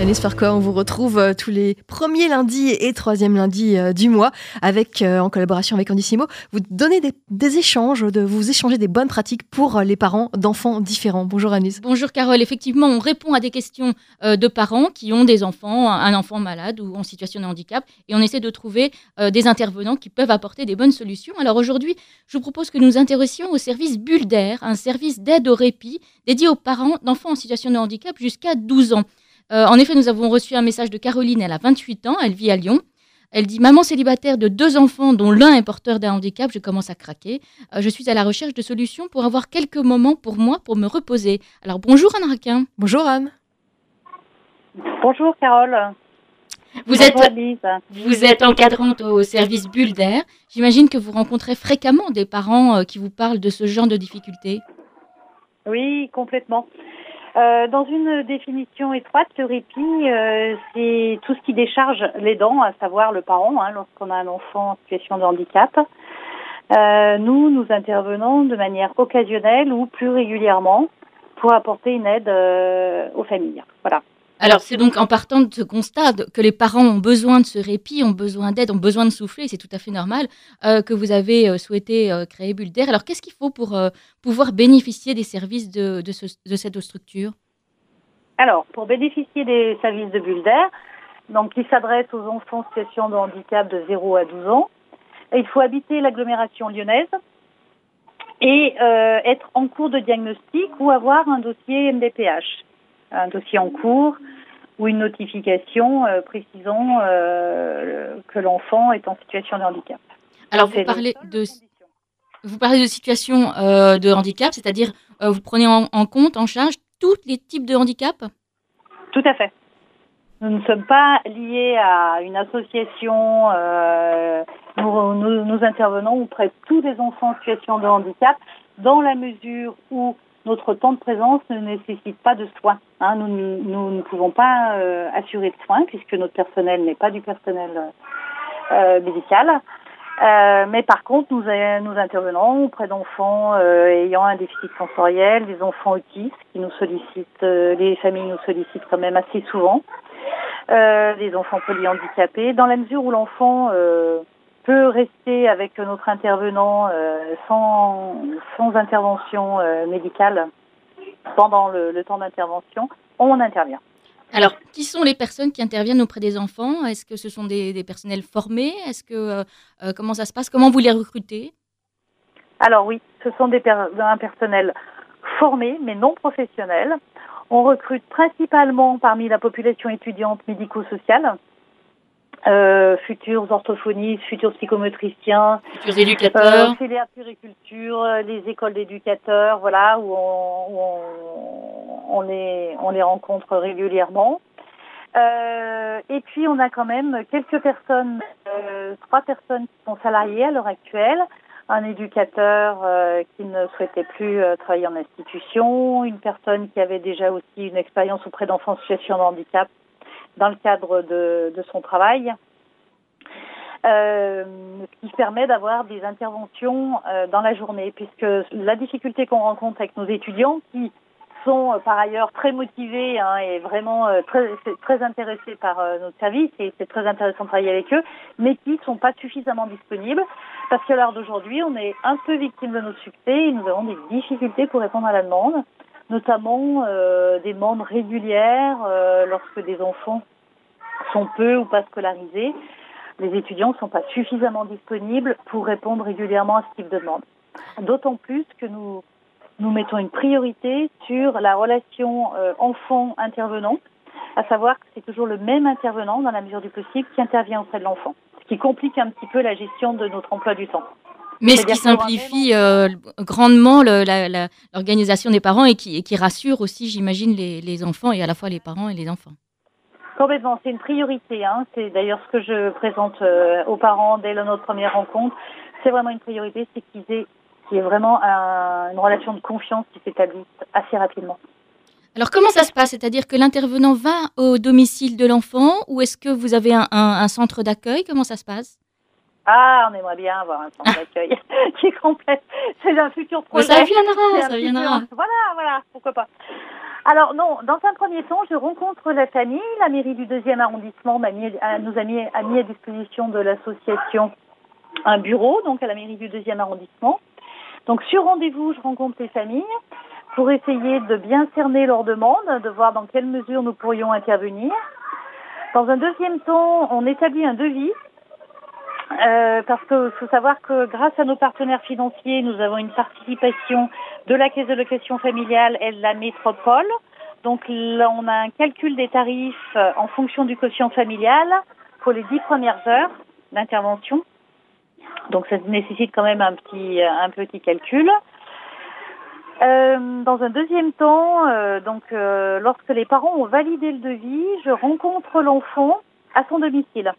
Agnès Farquhar, on vous retrouve euh, tous les premiers lundis et troisième lundis euh, du mois, avec euh, en collaboration avec Andissimo. Vous donnez des, échanges, de, vous échangez des bonnes pratiques pour les parents d'enfants différents. Bonjour Agnès. Bonjour Carole, effectivement, on répond à des questions de parents qui ont des enfants, un enfant malade ou en situation de handicap, et on essaie de trouver des intervenants qui peuvent apporter des bonnes solutions. Alors aujourd'hui, je vous propose que nous intéressions au service Bulle d'air, un service d'aide au répit dédié aux parents d'enfants en situation de handicap jusqu'à 12 ans. Euh, en effet, nous avons reçu un message de Caroline, elle a 28 ans, elle vit à Lyon. Elle dit Maman célibataire de deux enfants, dont l'un est porteur d'un handicap, je commence à craquer. Euh, je suis à la recherche de solutions pour avoir quelques moments pour moi, pour me reposer. Alors bonjour Anne Raquin. Bonjour Anne. Bonjour Carole. Vous Bonjour, êtes, Lise. vous êtes encadrante au service Bulle d'air. J'imagine que vous rencontrez fréquemment des parents euh, qui vous parlent de ce genre de difficultés. Oui, complètement. Euh, dans une définition étroite, le répit, euh, c'est tout ce qui décharge les dents, à savoir le parent, hein, lorsqu'on a un enfant en situation de handicap. Euh, nous, nous intervenons de manière occasionnelle ou plus régulièrement pour apporter une aide euh, aux familles. Voilà. Alors c'est donc en partant de ce constat que les parents ont besoin de ce répit, ont besoin d'aide, ont besoin de souffler, c'est tout à fait normal, euh, que vous avez euh, souhaité euh, créer Bulle d'air. Alors qu'est-ce qu'il faut pour euh, pouvoir bénéficier des services de, de, ce- de cette structure? Alors, pour bénéficier des services de bulle d'air, donc qui s'adressent aux enfants en situation de handicap de 0 à 12 ans, il faut habiter l'agglomération lyonnaise et euh, être en cours de diagnostic ou avoir un dossier MDPH, un dossier en cours ou une notification euh, précisant euh, que l'enfant est en situation de handicap. Alors vous parlez de, vous parlez de situation euh, de handicap, c'est-à-dire vous prenez en, en compte, en charge tous les types de handicap Tout à fait. Nous ne sommes pas liés à une association. nous, nous, nous intervenons auprès de tous les enfants en situation de handicap dans la mesure où notre temps de présence ne nécessite pas de soins. hein. nous, nous- ne pouvons pas euh, assurer de soins puisque notre personnel n'est pas du personnel euh, médical. Euh, mais par contre, nous, euh, nous intervenons auprès d'enfants euh, ayant un déficit sensoriel, des enfants autistes qui nous sollicitent, euh, les familles nous sollicitent quand même assez souvent, des enfants polyhandicapés, dans la mesure où l'enfant peut rester avec notre intervenant euh, sans, sans intervention euh, médicale pendant le, le temps d'intervention, on intervient. Alors, qui sont les personnes qui interviennent auprès des enfants? Est-ce que ce sont des, des personnels formés? Est-ce que euh, comment ça se passe? Comment vous les recrutez? Alors oui, ce sont des per- un personnel formé mais non professionnel. On recrute principalement parmi la population étudiante médico-sociale, euh, futurs orthophonistes, futurs psychomotriciens, Futurs euh, éducateurs filière puriculture, euh, les écoles d'éducateurs, voilà, où on, où on, on les, on les rencontre régulièrement. Euh, et puis on a quand même quelques personnes, euh, trois personnes qui sont salariées à l'heure actuelle, un éducateur euh, qui ne souhaitait plus euh, travailler en institution, une personne qui avait déjà aussi une expérience auprès d'enfants en situation de handicap dans le cadre de, de son travail. Euh, ce qui permet d'avoir des interventions euh, dans la journée, puisque la difficulté qu'on rencontre avec nos étudiants, qui sont euh, par ailleurs très motivés hein, et vraiment euh, très, très intéressés par euh, notre service, et c'est très intéressant de travailler avec eux, mais qui sont pas suffisamment disponibles, parce qu'à l'heure d'aujourd'hui, on est un peu victime de notre succès et nous avons des difficultés pour répondre à la demande, notamment euh, des demandes régulières euh, lorsque des enfants sont peu ou pas scolarisés les étudiants ne sont pas suffisamment disponibles pour répondre régulièrement à ce type de demande. D'autant plus que nous, nous mettons une priorité sur la relation euh, enfant-intervenant, à savoir que c'est toujours le même intervenant, dans la mesure du possible, qui intervient auprès de l'enfant, ce qui complique un petit peu la gestion de notre emploi du temps. Mais ce qui simplifie euh, grandement l'organisation des parents et qui, et qui rassure aussi, j'imagine, les, les enfants et à la fois les parents et les enfants. Complètement, c'est une priorité. Hein. C'est d'ailleurs ce que je présente euh, aux parents dès notre première rencontre. C'est vraiment une priorité, c'est qu'ils aient qu'il y ait vraiment un- une relation de confiance qui s'établisse assez rapidement. Alors comment ça se passe? C'est-à-dire que l'intervenant va au domicile de l'enfant ou est-ce que vous avez un, un- un centre d'accueil? Comment ça se passe? Ah, on aimerait bien avoir un centre d'accueil qui est complet. C'est un futur projet. Ça viendra, ça futur- viendra. Voilà, voilà, pourquoi pas. Alors non, dans un premier temps, je rencontre la famille. La mairie du deuxième arrondissement m'a mis, nous a mis, a mis à disposition de l'association un bureau, donc à la mairie du deuxième arrondissement. Donc sur rendez-vous, je rencontre les familles pour essayer de bien cerner leurs demandes, de voir dans quelle mesure nous pourrions intervenir. Dans un deuxième temps, on établit un devis euh, parce qu'il faut savoir que grâce à nos partenaires financiers, nous avons une participation de la Caisse de location familiale et de la métropole. Donc là, on a un calcul des tarifs euh, en fonction du quotient familial pour les dix premières heures d'intervention. Donc ça nécessite quand même un petit, un petit calcul. Euh, dans un deuxième temps, euh, donc euh, lorsque les parents ont validé le devis, je rencontre l'enfant à son domicile.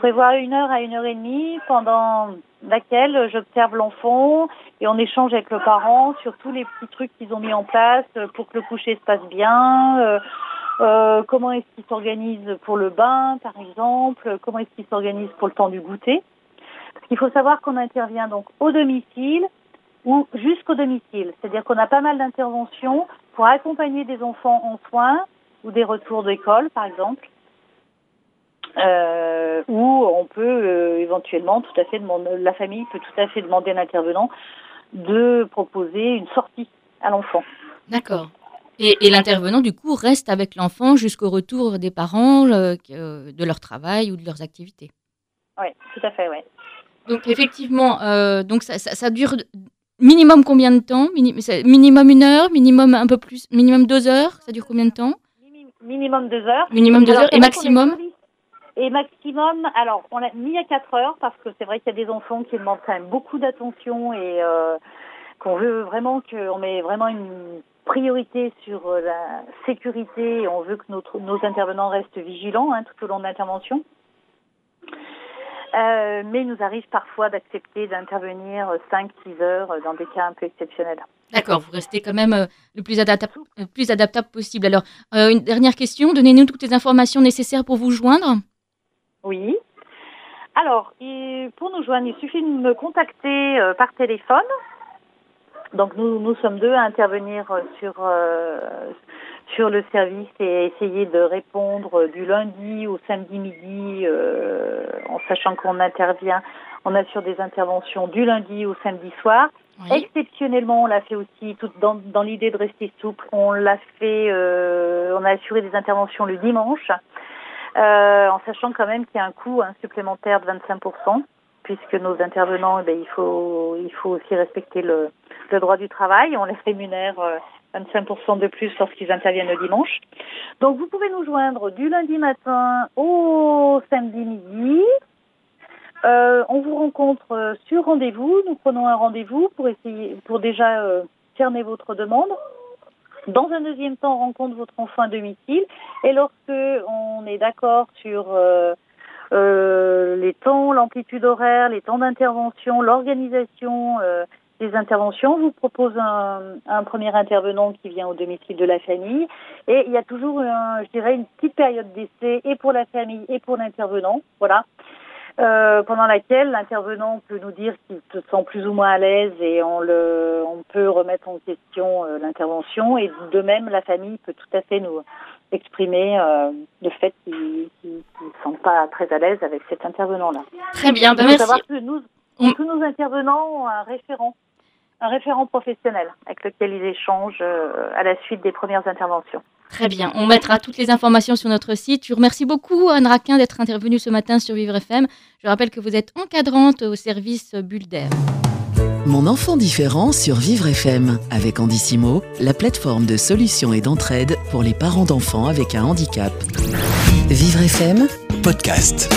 Prévois une heure à une heure et demie pendant laquelle j'observe l'enfant et on échange avec le parent sur tous les petits trucs qu'ils ont mis en place pour que le coucher se passe bien. euh, euh, comment est-ce qu'ils s'organisent pour le bain, par exemple Comment est-ce qu'ils s'organisent pour le temps du goûter Parce qu'il faut savoir qu'on intervient donc au domicile ou jusqu'au domicile. C'est-à-dire qu'on a pas mal d'interventions pour accompagner des enfants en soins ou des retours d'école, par exemple euh, où on peut euh, éventuellement tout à fait demander, la famille peut tout à fait demander à l'intervenant de proposer une sortie à l'enfant. D'accord. Et, et l'intervenant, du coup, reste avec l'enfant jusqu'au retour des parents le- que- de leur travail ou de leurs activités. Oui, tout à fait, oui. Donc, effectivement, euh, donc ça, ça- ça dure minimum combien de temps? Minimum une heure Minimum un peu plus Minimum deux heures? Ça dure combien de temps? Minimum deux heures. Minimum deux Alors, heures et maximum. Et maximum, alors on l'a mis à 4 heures parce que c'est vrai qu'il y a des enfants qui demandent quand même beaucoup d'attention et euh, qu'on veut vraiment qu'on met vraiment une priorité sur euh, la sécurité et on veut que nos intervenants restent vigilants hein, tout au long de l'intervention. Euh, mais il nous arrive parfois d'accepter d'intervenir 5-6 heures dans des cas un peu exceptionnels. D'accord, vous restez quand même le plus, adaptable, le plus adaptable possible. Alors, une dernière question, donnez-nous toutes les informations nécessaires pour vous joindre. Oui. Alors, pour nous joindre, il suffit de me contacter euh, par téléphone. Donc, nous, nous sommes deux à intervenir euh, sur, euh, sur le service et essayer de répondre du lundi au samedi midi, euh, en sachant qu'on intervient, on assure des interventions du lundi au samedi soir. Exceptionnellement, on l'a fait aussi tout dans, dans l'idée de rester souple. On l'a fait, euh, on a assuré des interventions le dimanche, en sachant quand même qu'il y a un coût hein, supplémentaire de 25%, puisque nos intervenants, eh ben, il faut, il faut aussi respecter le, le droit du travail. On les rémunère euh, 25% de plus lorsqu'ils interviennent le dimanche. Donc, vous pouvez nous joindre du lundi matin au samedi midi. Euh, on vous rencontre euh, sur rendez-vous. Nous prenons un rendez-vous pour essayer, pour déjà euh, cerner votre demande. Dans un deuxième temps, on rencontre votre enfant à domicile. Et lorsque on est d'accord sur euh, euh, les temps, l'amplitude horaire, les temps d'intervention, l'organisation euh, des interventions, on vous propose un, un premier intervenant qui vient au domicile de la famille. Et il y a toujours, un, je dirais, une petite période d'essai et pour la famille et pour l'intervenant. Voilà euh, pendant laquelle l'intervenant peut nous dire qu'il se sent plus ou moins à l'aise et on, le, on peut remettre en question euh, l'intervention. Et de même, la famille peut tout à fait nous exprimer euh, le fait qu'ils ne se sentent pas très à l'aise avec cet intervenant-là. Très bien, Il faut merci. savoir que nous, tous nos intervenants ont un référent, un référent professionnel avec lequel ils échangent euh, à la suite des premières interventions. Très bien, on mettra toutes les informations sur notre site. Je vous remercie beaucoup, Anne Raquin, d'être intervenue ce matin sur Vivre FM. Je rappelle que vous êtes encadrante au service Bulle d'air. Mon enfant différent sur Vivre FM avec Andissimo, la plateforme de solutions et d'entraide pour les parents d'enfants avec un handicap. Vivre FM, podcast.